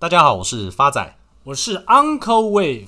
大家好，我是发仔，我是 Uncle Wave。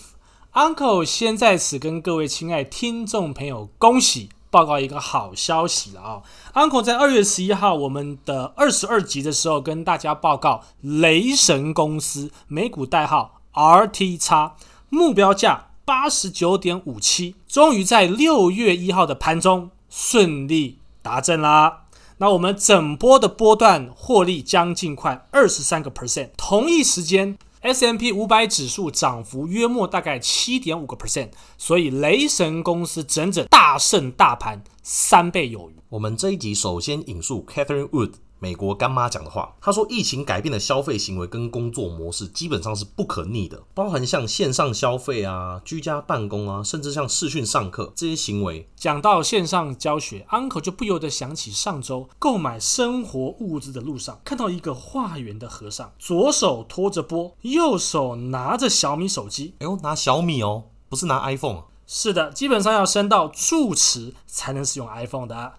Uncle 先在此跟各位亲爱听众朋友恭喜，报告一个好消息了啊、！Uncle 在二月十一号我们的二十二集的时候跟大家报告，雷神公司美股代号 RTX，目标价八十九点五七，终于在六月一号的盘中顺利达阵啦。那我们整波的波段获利将近快二十三个 percent，同一时间 S M P 五百指数涨幅约莫大概七点五个 percent，所以雷神公司整整大胜大盘三倍有余。我们这一集首先引述 Catherine Wood。美国干妈讲的话，她说：“疫情改变的消费行为跟工作模式基本上是不可逆的，包含像线上消费啊、居家办公啊，甚至像视讯上课这些行为。”讲到线上教学，Uncle 就不由得想起上周购买生活物资的路上，看到一个化缘的和尚，左手托着钵，右手拿着小米手机。哎呦，拿小米哦，不是拿 iPhone。是的，基本上要升到住持才能使用 iPhone 的。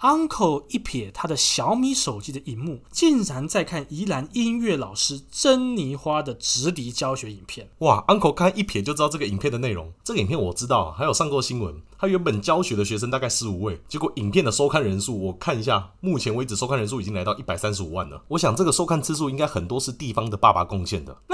Uncle 一瞥他的小米手机的荧幕，竟然在看宜兰音乐老师珍妮花的直笛教学影片。哇！Uncle 看一瞥就知道这个影片的内容。这个影片我知道，还有上过新闻。他原本教学的学生大概十五位，结果影片的收看人数，我看一下，目前为止收看人数已经来到一百三十五万了。我想这个收看次数应该很多是地方的爸爸贡献的。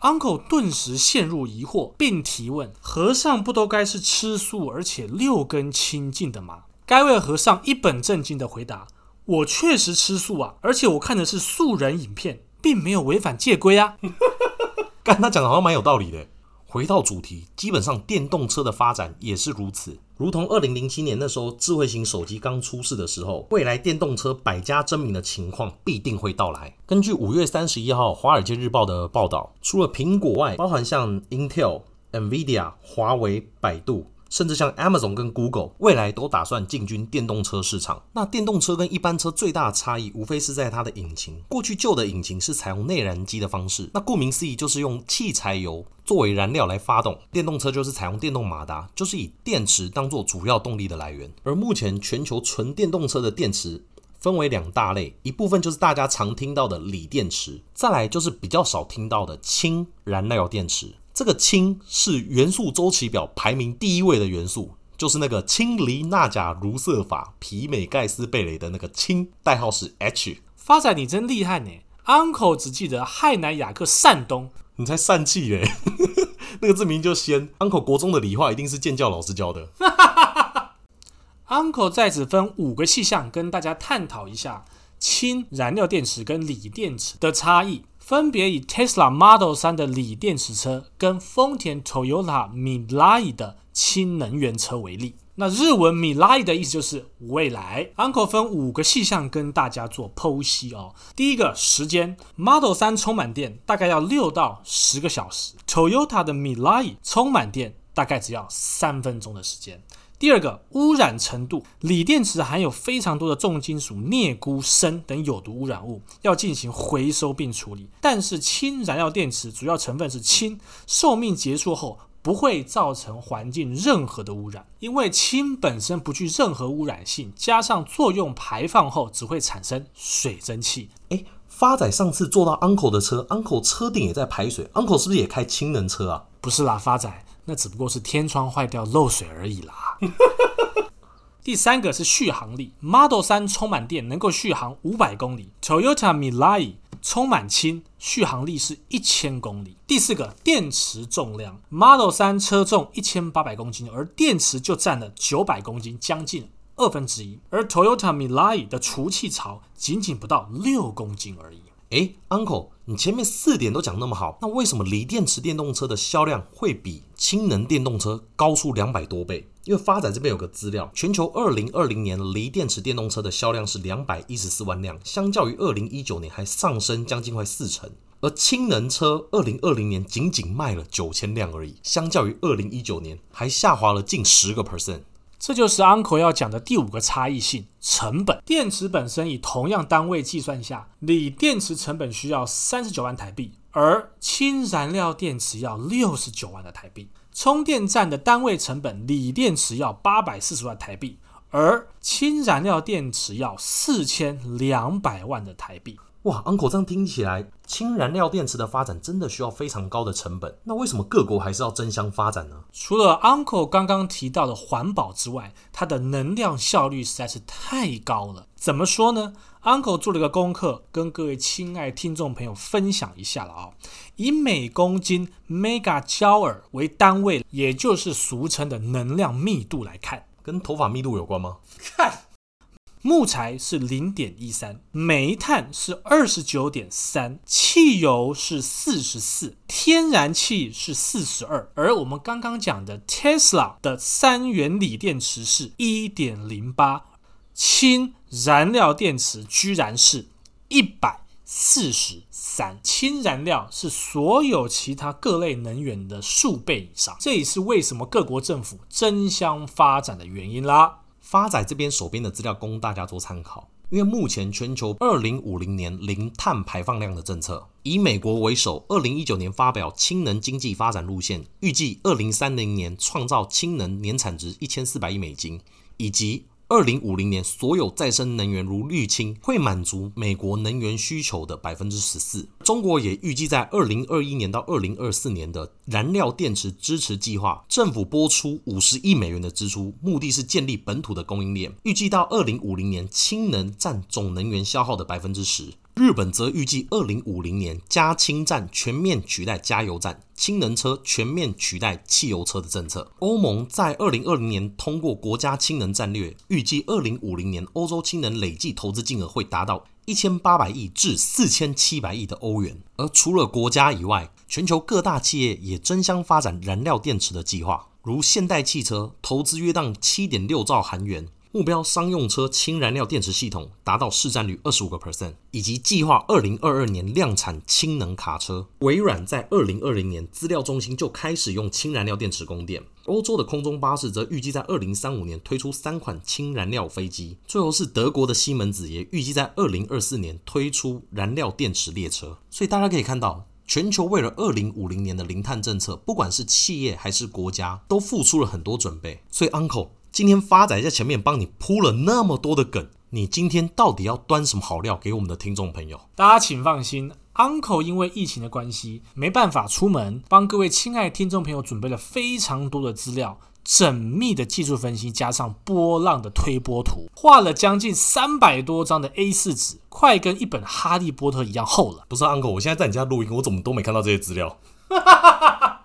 Uncle 顿时陷入疑惑，并提问：和尚不都该是吃素而且六根清净的吗？该位和尚一本正经地回答：“我确实吃素啊，而且我看的是素人影片，并没有违反戒规啊。”干，他讲的好像蛮有道理的。回到主题，基本上电动车的发展也是如此。如同二零零七年那时候智慧型手机刚出世的时候，未来电动车百家争鸣的情况必定会到来。根据五月三十一号《华尔街日报》的报道，除了苹果外，包含像 Intel、NVIDIA、华为、百度。甚至像 Amazon 跟 Google，未来都打算进军电动车市场。那电动车跟一般车最大的差异，无非是在它的引擎。过去旧的引擎是采用内燃机的方式，那顾名思义就是用汽柴油作为燃料来发动。电动车就是采用电动马达，就是以电池当做主要动力的来源。而目前全球纯电动车的电池分为两大类，一部分就是大家常听到的锂电池，再来就是比较少听到的氢燃料电池。这个氢是元素周期表排名第一位的元素，就是那个氢锂钠钾卢瑟法皮美盖斯贝雷的那个氢，代号是 H。发展，你真厉害呢！Uncle 只记得亥南雅克善东，你才善气嘞！那个字名就仙。Uncle 国中的理化一定是建教老师教的。Uncle 在此分五个气象跟大家探讨一下氢燃料电池跟锂电池的差异。分别以 Tesla Model 3的锂电池车跟丰田 Toyota Mirai 的氢能源车为例。那日文 Mirai 的意思就是未来。Uncle 分五个细项跟大家做剖析哦。第一个时间，Model 3充满电大概要六到十个小时，Toyota 的 Mirai 充满电大概只要三分钟的时间。第二个污染程度，锂电池含有非常多的重金属镍、钴、砷等有毒污染物，要进行回收并处理。但是氢燃料电池主要成分是氢，寿命结束后不会造成环境任何的污染，因为氢本身不具任何污染性，加上作用排放后只会产生水蒸气。诶，发仔上次坐到 Uncle 的车，Uncle 车顶也在排水，Uncle 是不是也开氢能车啊？不是啦，发仔。那只不过是天窗坏掉漏水而已啦。第三个是续航力，Model 3充满电能够续航五百公里，Toyota Mirai 充满氢续航力是一千公里。第四个电池重量，Model 3车重一千八百公斤，而电池就占了九百公斤，将近二分之一。而 Toyota Mirai 的除气槽仅仅不到六公斤而已。诶，Uncle，你前面四点都讲那么好，那为什么锂电池电动车的销量会比氢能电动车高出两百多倍？因为发展这边有个资料，全球二零二零年锂电池电动车的销量是两百一十四万辆，相较于二零一九年还上升将近快四成，而氢能车二零二零年仅仅卖了九千辆而已，相较于二零一九年还下滑了近十个 percent。这就是 Uncle 要讲的第五个差异性：成本。电池本身以同样单位计算下，锂电池成本需要三十九万台币，而氢燃料电池要六十九万的台币。充电站的单位成本，锂电池要八百四十万台币，而氢燃料电池要四千两百万的台币。哇，Uncle，这样听起来，氢燃料电池的发展真的需要非常高的成本。那为什么各国还是要争相发展呢？除了 Uncle 刚刚提到的环保之外，它的能量效率实在是太高了。怎么说呢？Uncle 做了个功课，跟各位亲爱听众朋友分享一下了啊、哦。以每公斤 mega joule 为单位，也就是俗称的能量密度来看，跟头发密度有关吗？看。木材是零点一三，煤炭是二十九点三，汽油是四十四，天然气是四十二，而我们刚刚讲的 Tesla 的三元锂电池是一点零八，氢燃料电池居然是一百四十三，氢燃料是所有其他各类能源的数倍以上，这也是为什么各国政府争相发展的原因啦。发仔这边手边的资料供大家做参考，因为目前全球二零五零年零碳排放量的政策，以美国为首，二零一九年发表氢能经济发展路线，预计二零三零年创造氢能年产值一千四百亿美金，以及。二零五零年，所有再生能源如绿氢会满足美国能源需求的百分之十四。中国也预计在二零二一年到二零二四年的燃料电池支持计划，政府拨出五十亿美元的支出，目的是建立本土的供应链。预计到二零五零年，氢能占总能源消耗的百分之十。日本则预计，二零五零年加氢站全面取代加油站，氢能车全面取代汽油车的政策。欧盟在二零二零年通过国家氢能战略，预计二零五零年欧洲氢能累计投资金额会达到一千八百亿至四千七百亿的欧元。而除了国家以外，全球各大企业也争相发展燃料电池的计划，如现代汽车投资约当七点六兆韩元。目标商用车氢燃料电池系统达到市占率二十五个 percent，以及计划二零二二年量产氢能卡车。微软在二零二零年资料中心就开始用氢燃料电池供电。欧洲的空中巴士则预计在二零三五年推出三款氢燃料飞机。最后是德国的西门子也预计在二零二四年推出燃料电池列车。所以大家可以看到，全球为了二零五零年的零碳政策，不管是企业还是国家，都付出了很多准备。所以 Uncle。今天发仔在前面帮你铺了那么多的梗，你今天到底要端什么好料给我们的听众朋友？大家请放心，Uncle 因为疫情的关系没办法出门，帮各位亲爱的听众朋友准备了非常多的资料，缜密的技术分析，加上波浪的推波图，画了将近三百多张的 A 四纸，快跟一本哈利波特一样厚了。不是 Uncle，我现在在你家录音，我怎么都没看到这些资料？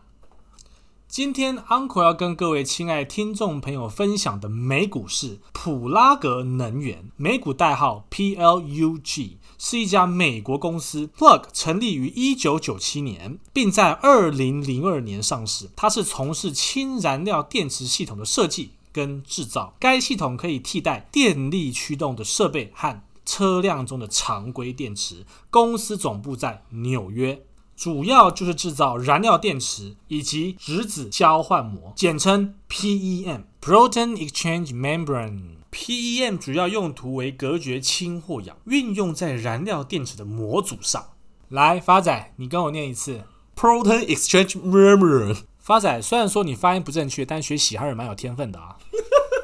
今天 Uncle 要跟各位亲爱听众朋友分享的美股是普拉格能源，美股代号 PLUG，是一家美国公司。Plug 成立于一九九七年，并在二零零二年上市。它是从事氢燃料电池系统的设计跟制造。该系统可以替代电力驱动的设备和车辆中的常规电池。公司总部在纽约。主要就是制造燃料电池以及质子交换膜，简称 PEM（Proton Exchange Membrane）。PEM 主要用途为隔绝氢或氧，运用在燃料电池的模组上。来，发仔，你跟我念一次 Proton Exchange Membrane。发仔，虽然说你发音不正确，但学习还是蛮有天分的啊。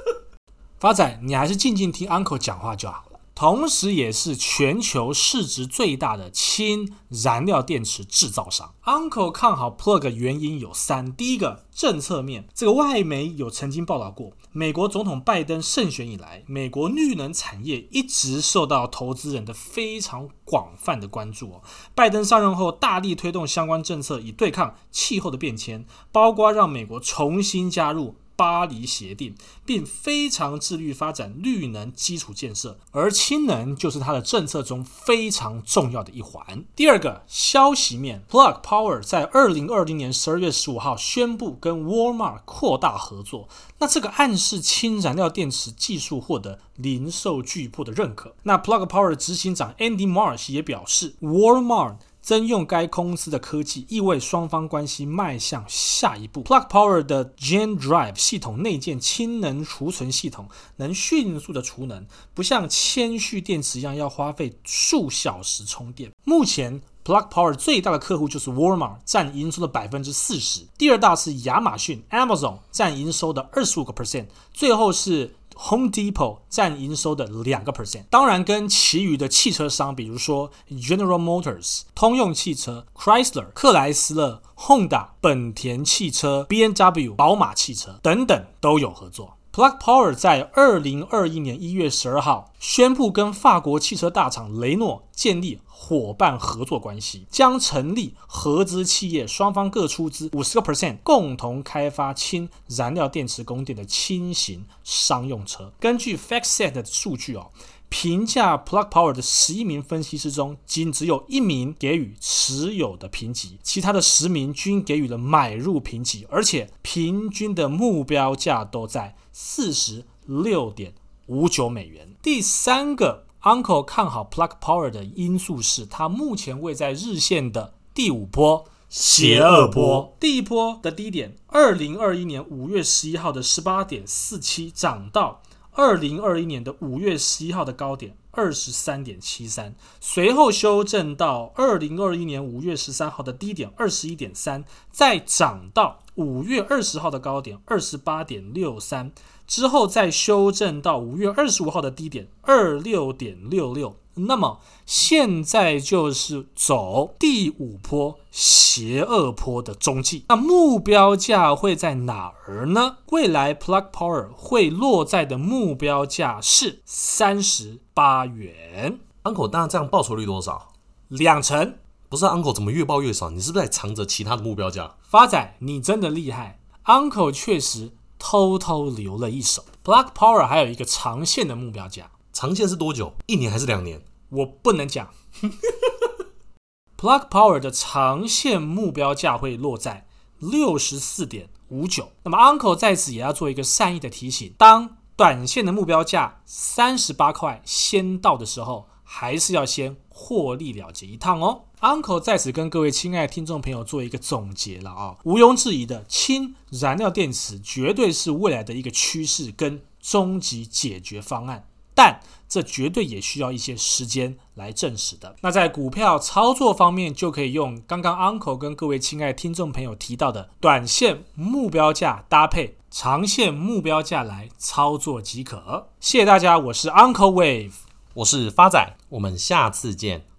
发仔，你还是静静听 Uncle 讲话就好。同时，也是全球市值最大的氢燃料电池制造商。Uncle 看好 Plug 原因有三：第一个，政策面，这个外媒有曾经报道过，美国总统拜登胜选以来，美国绿能产业一直受到投资人的非常广泛的关注哦。拜登上任后，大力推动相关政策，以对抗气候的变迁，包括让美国重新加入。巴黎协定，并非常致力发展绿能基础建设，而氢能就是它的政策中非常重要的一环。第二个消息面，Plug Power 在二零二零年十二月十五号宣布跟 Walmart 扩大合作，那这个暗示氢燃料电池技术获得零售巨擘的认可。那 Plug Power 的执行长 Andy Marsh 也表示，Walmart。征用该公司的科技，意味双方关系迈向下一步。Plug Power 的 Gen Drive 系统内建氢能储存系统，能迅速的储能，不像铅蓄电池一样要花费数小时充电。目前 Plug Power 最大的客户就是 Walmart，占营收的百分之四十。第二大是亚马逊 Amazon，占营收的二十五个 percent。最后是 Home Depot 占营收的两个 percent。当然，跟其余的汽车商，比如说 General Motors、通用汽车、Chrysler、克莱斯勒、Honda、本田汽车、B N W、宝马汽车等等都有合作。Black Power 在二零二一年一月十二号宣布跟法国汽车大厂雷诺建立伙伴合作关系，将成立合资企业，双方各出资五十个 percent，共同开发氢燃料电池供电的轻型商用车。根据 FactSet 的数据哦。评价 Plug Power 的十一名分析师中，仅只有一名给予持有的评级，其他的十名均给予了买入评级，而且平均的目标价都在四十六点五九美元。第三个 Uncle 看好 Plug Power 的因素是，它目前位在日线的第五波邪恶波，第一波的低点，二零二一年五月十一号的十八点四七涨到。二零二一年的五月十一号的高点二十三点七三，随后修正到二零二一年五月十三号的低点二十一点三，再涨到五月二十号的高点二十八点六三，之后再修正到五月二十五号的低点二六点六六。那么现在就是走第五波邪恶坡的中继，那目标价会在哪儿呢？未来 Plug Power 会落在的目标价是三十八元。Uncle，那这样报酬率多少？两成。不是 Uncle，怎么越报越少？你是不是在藏着其他的目标价？发仔，你真的厉害。Uncle 确实偷偷留了一手。Plug Power 还有一个长线的目标价。长线是多久？一年还是两年？我不能讲。Plug Power 的长线目标价会落在六十四点五九。那么 Uncle 在此也要做一个善意的提醒：当短线的目标价三十八块先到的时候，还是要先获利了结一趟哦。Uncle 在此跟各位亲爱的听众朋友做一个总结了啊、哦，毋庸置疑的，氢燃料电池绝对是未来的一个趋势跟终极解决方案。但这绝对也需要一些时间来证实的。那在股票操作方面，就可以用刚刚 Uncle 跟各位亲爱听众朋友提到的短线目标价搭配长线目标价来操作即可。谢谢大家，我是 Uncle Wave，我是发仔，我们下次见。